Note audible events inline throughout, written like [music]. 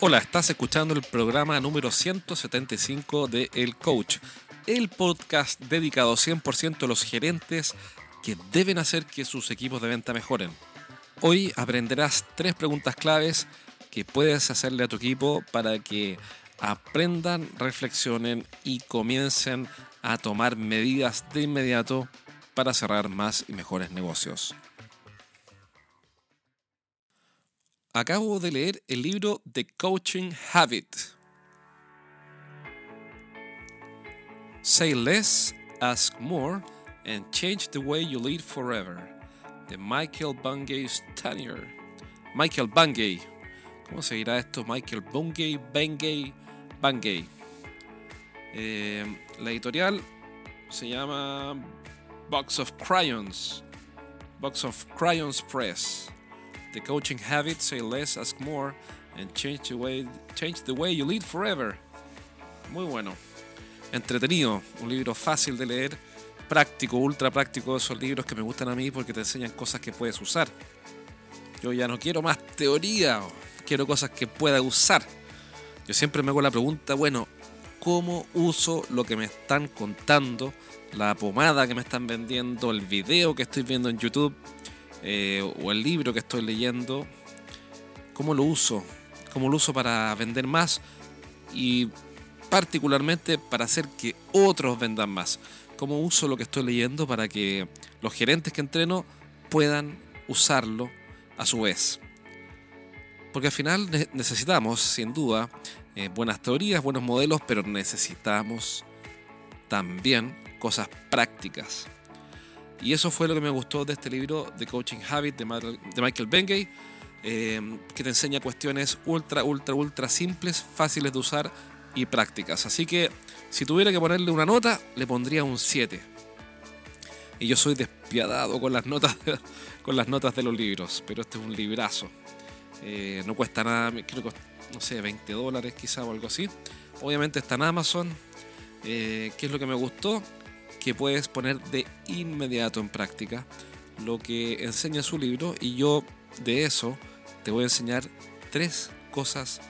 Hola, estás escuchando el programa número 175 de El Coach, el podcast dedicado 100% a los gerentes que deben hacer que sus equipos de venta mejoren. Hoy aprenderás tres preguntas claves que puedes hacerle a tu equipo para que aprendan, reflexionen y comiencen a tomar medidas de inmediato para cerrar más y mejores negocios. Acabo de leer el libro The Coaching Habit. Say less, ask more, and change the way you lead forever. De Michael Bungay Stanier. Michael Bungay. ¿Cómo se dirá esto? Michael Bungay, Bungay, Bungay. Eh, la editorial se llama Box of Crayons. Box of Crayons Press. The Coaching Habit, Say Less, Ask More, and Change the Way, change the way You Lead Forever. Muy bueno. Entretenido, un libro fácil de leer, práctico, ultra práctico, esos libros que me gustan a mí porque te enseñan cosas que puedes usar. Yo ya no quiero más teoría, quiero cosas que pueda usar. Yo siempre me hago la pregunta, bueno, ¿cómo uso lo que me están contando? La pomada que me están vendiendo, el video que estoy viendo en YouTube eh, o el libro que estoy leyendo, cómo lo uso, cómo lo uso para vender más y particularmente para hacer que otros vendan más, cómo uso lo que estoy leyendo para que los gerentes que entreno puedan usarlo a su vez. Porque al final necesitamos, sin duda, eh, buenas teorías, buenos modelos, pero necesitamos también cosas prácticas. Y eso fue lo que me gustó de este libro, The Coaching Habit, de Michael Bengay, eh, que te enseña cuestiones ultra, ultra, ultra simples, fáciles de usar y prácticas. Así que si tuviera que ponerle una nota, le pondría un 7. Y yo soy despiadado con las notas, [laughs] con las notas de los libros, pero este es un librazo. Eh, no cuesta nada, creo que no sé, 20 dólares quizá o algo así. Obviamente está en Amazon. Eh, ¿Qué es lo que me gustó? Que puedes poner de inmediato en práctica lo que enseña su libro y yo de eso te voy a enseñar tres cosas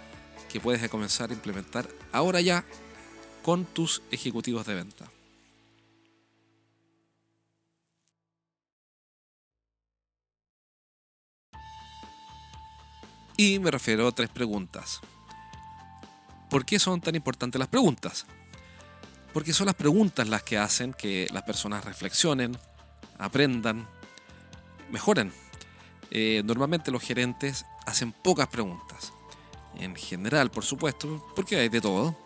que puedes comenzar a implementar ahora ya con tus ejecutivos de venta. Y me refiero a tres preguntas. ¿Por qué son tan importantes las preguntas? Porque son las preguntas las que hacen que las personas reflexionen, aprendan, mejoren. Eh, normalmente los gerentes hacen pocas preguntas. En general, por supuesto, porque hay de todo.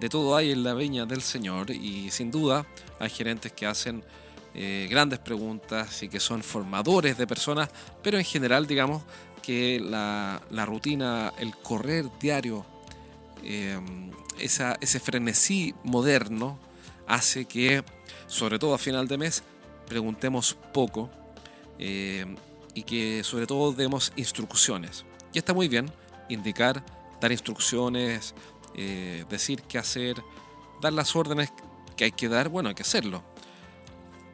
De todo hay en la viña del Señor y sin duda hay gerentes que hacen eh, grandes preguntas y que son formadores de personas, pero en general digamos que la, rutina, el correr diario, eh, ese frenesí moderno hace que, sobre todo a final de mes, preguntemos poco eh, y que sobre todo demos instrucciones. Y está muy bien indicar, dar instrucciones, eh, decir qué hacer, dar las órdenes que hay que dar, bueno, hay que hacerlo.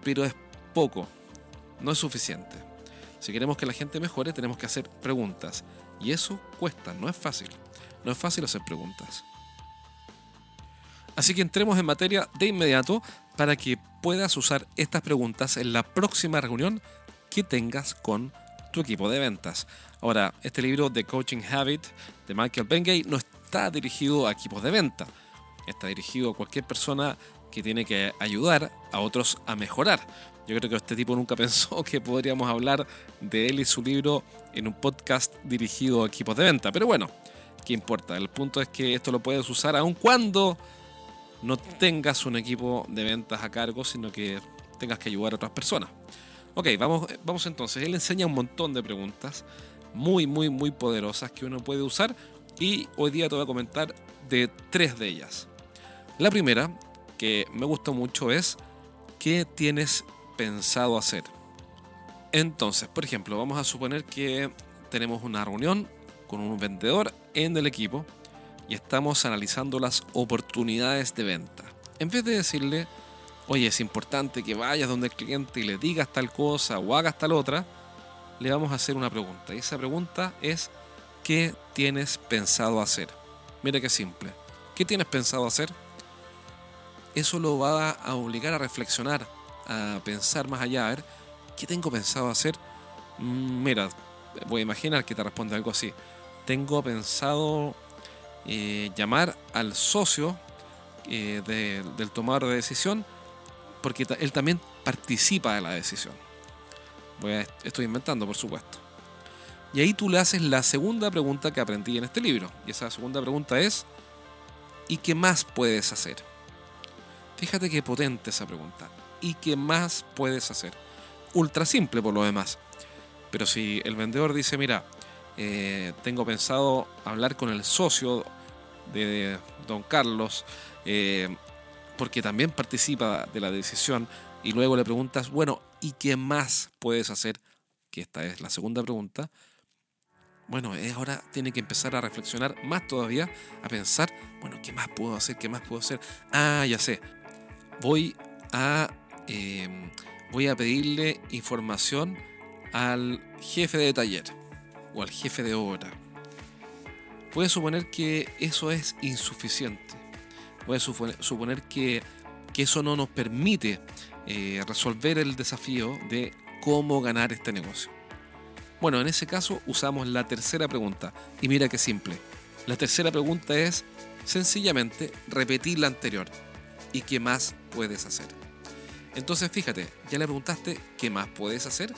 Pero es poco, no es suficiente. Si queremos que la gente mejore, tenemos que hacer preguntas. Y eso cuesta, no es fácil. No es fácil hacer preguntas. Así que entremos en materia de inmediato para que puedas usar estas preguntas en la próxima reunión que tengas con tu equipo de ventas. Ahora, este libro de Coaching Habit de Michael Bengay no está dirigido a equipos de venta. Está dirigido a cualquier persona que tiene que ayudar a otros a mejorar. Yo creo que este tipo nunca [laughs] pensó que podríamos hablar de él y su libro en un podcast dirigido a equipos de venta. Pero bueno, ¿qué importa? El punto es que esto lo puedes usar aun cuando no tengas un equipo de ventas a cargo, sino que tengas que ayudar a otras personas. Ok, vamos, vamos entonces. Él enseña un montón de preguntas muy, muy, muy poderosas que uno puede usar y hoy día te voy a comentar de tres de ellas. La primera, que me gustó mucho, es ¿qué tienes pensado hacer? Entonces, por ejemplo, vamos a suponer que tenemos una reunión con un vendedor en el equipo y estamos analizando las oportunidades de venta. En vez de decirle, oye, es importante que vayas donde el cliente y le digas tal cosa o hagas tal otra, le vamos a hacer una pregunta. Y esa pregunta es, ¿qué tienes pensado hacer? Mira qué simple. ¿Qué tienes pensado hacer? Eso lo va a obligar a reflexionar, a pensar más allá, a ver, ¿qué tengo pensado hacer? Mm, mira, voy a imaginar que te responde algo así. Tengo pensado eh, llamar al socio eh, del tomador de decisión porque él también participa de la decisión. Estoy inventando, por supuesto. Y ahí tú le haces la segunda pregunta que aprendí en este libro. Y esa segunda pregunta es, ¿y qué más puedes hacer? Fíjate qué potente esa pregunta. ¿Y qué más puedes hacer? Ultra simple por lo demás. Pero si el vendedor dice, mira, eh, tengo pensado hablar con el socio de don Carlos, eh, porque también participa de la decisión, y luego le preguntas, bueno, ¿y qué más puedes hacer? Que esta es la segunda pregunta. Bueno, ahora tiene que empezar a reflexionar más todavía, a pensar, bueno, ¿qué más puedo hacer? ¿Qué más puedo hacer? Ah, ya sé, voy a, em, voy a pedirle información al jefe de taller o al jefe de obra. Puede suponer que eso es insuficiente. Puede suponer que, que eso no nos permite eh, resolver el desafío de cómo ganar este negocio. Bueno, en ese caso usamos la tercera pregunta. Y mira qué simple. La tercera pregunta es sencillamente repetir la anterior. ¿Y qué más puedes hacer? Entonces fíjate, ya le preguntaste qué más puedes hacer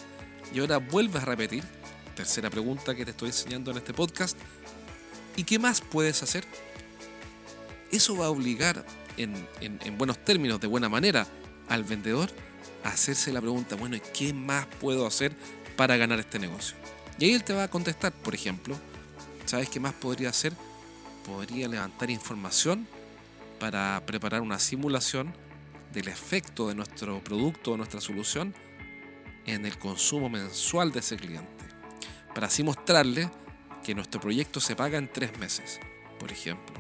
y ahora vuelves a repetir, tercera pregunta que te estoy enseñando en este podcast, ¿y qué más puedes hacer? Eso va a obligar en, en buenos términos, de buena manera, al vendedor hacerse la pregunta, bueno, ¿qué más puedo hacer para ganar este negocio? Y ahí él te va a contestar, por ejemplo, ¿sabes qué más podría hacer? Podría levantar información para preparar una simulación del efecto de nuestro producto o nuestra solución en el consumo mensual de ese cliente. Para así mostrarle que nuestro proyecto se paga en tres meses, por ejemplo.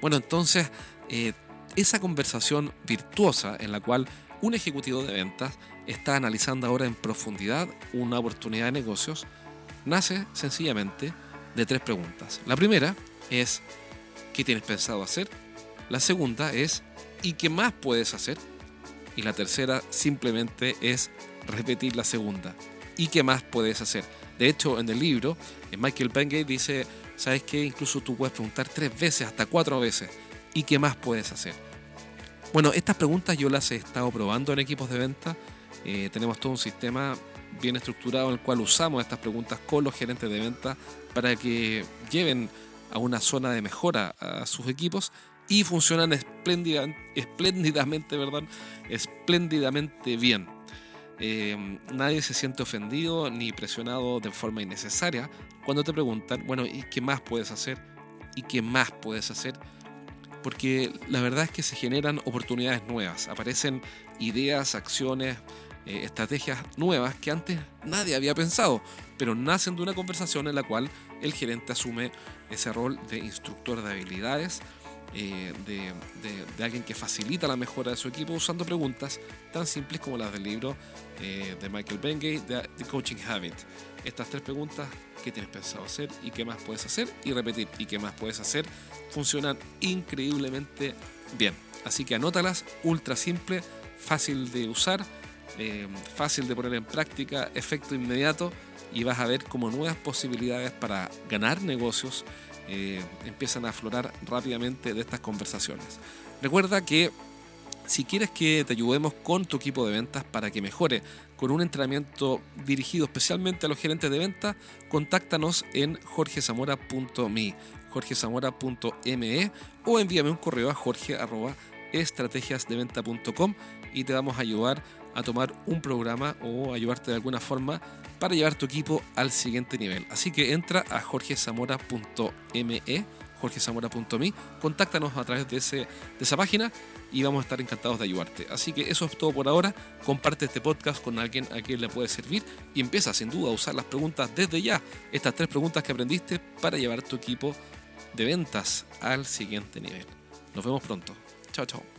Bueno, entonces eh, esa conversación virtuosa en la cual un ejecutivo de ventas está analizando ahora en profundidad una oportunidad de negocios, nace sencillamente de tres preguntas. La primera es, ¿qué tienes pensado hacer? La segunda es, ¿y qué más puedes hacer? Y la tercera simplemente es repetir la segunda. ¿Y qué más puedes hacer? De hecho, en el libro, Michael Bengay dice, ¿sabes qué? Incluso tú puedes preguntar tres veces, hasta cuatro veces. ¿Y qué más puedes hacer? Bueno, estas preguntas yo las he estado probando en equipos de venta. Eh, tenemos todo un sistema bien estructurado en el cual usamos estas preguntas con los gerentes de venta para que lleven a una zona de mejora a sus equipos y funcionan espléndidamente, ¿verdad? espléndidamente bien. Eh, nadie se siente ofendido ni presionado de forma innecesaria cuando te preguntan, bueno, ¿y qué más puedes hacer? ¿Y qué más puedes hacer? porque la verdad es que se generan oportunidades nuevas, aparecen ideas, acciones, eh, estrategias nuevas que antes nadie había pensado, pero nacen de una conversación en la cual el gerente asume ese rol de instructor de habilidades, eh, de, alguien que facilita la mejora de su equipo usando preguntas tan simples como las del libro eh, de Michael Bengay, The Coaching Habit. Estas tres preguntas, ¿qué tienes pensado hacer y qué más puedes hacer? Y repetir, ¿y qué más puedes hacer? funcionan increíblemente bien. Así que anótalas, ultra simple, fácil de usar, eh, fácil de poner en práctica, efecto inmediato y vas a ver cómo nuevas posibilidades para ganar negocios eh, empiezan a aflorar rápidamente de estas conversaciones. Recuerda que si quieres que te ayudemos con tu equipo de ventas para que mejore con un entrenamiento dirigido especialmente a los gerentes de ventas, contáctanos en jorgezamora.me jorgezamora.me o envíame un correo a jorge.estrategiasdeventa.com y te vamos a ayudar a tomar un programa o ayudarte de alguna forma para llevar tu equipo al siguiente nivel. Así que entra a jorgezamora.me, jorgezamora.me, contáctanos a través de, ese, de esa página y vamos a estar encantados de ayudarte. Así que eso es todo por ahora. Comparte este podcast con alguien a quien le puede servir y empieza sin duda a usar las preguntas desde ya, estas tres preguntas que aprendiste para llevar tu equipo de ventas al siguiente nivel. Nos vemos pronto. Chao, chao.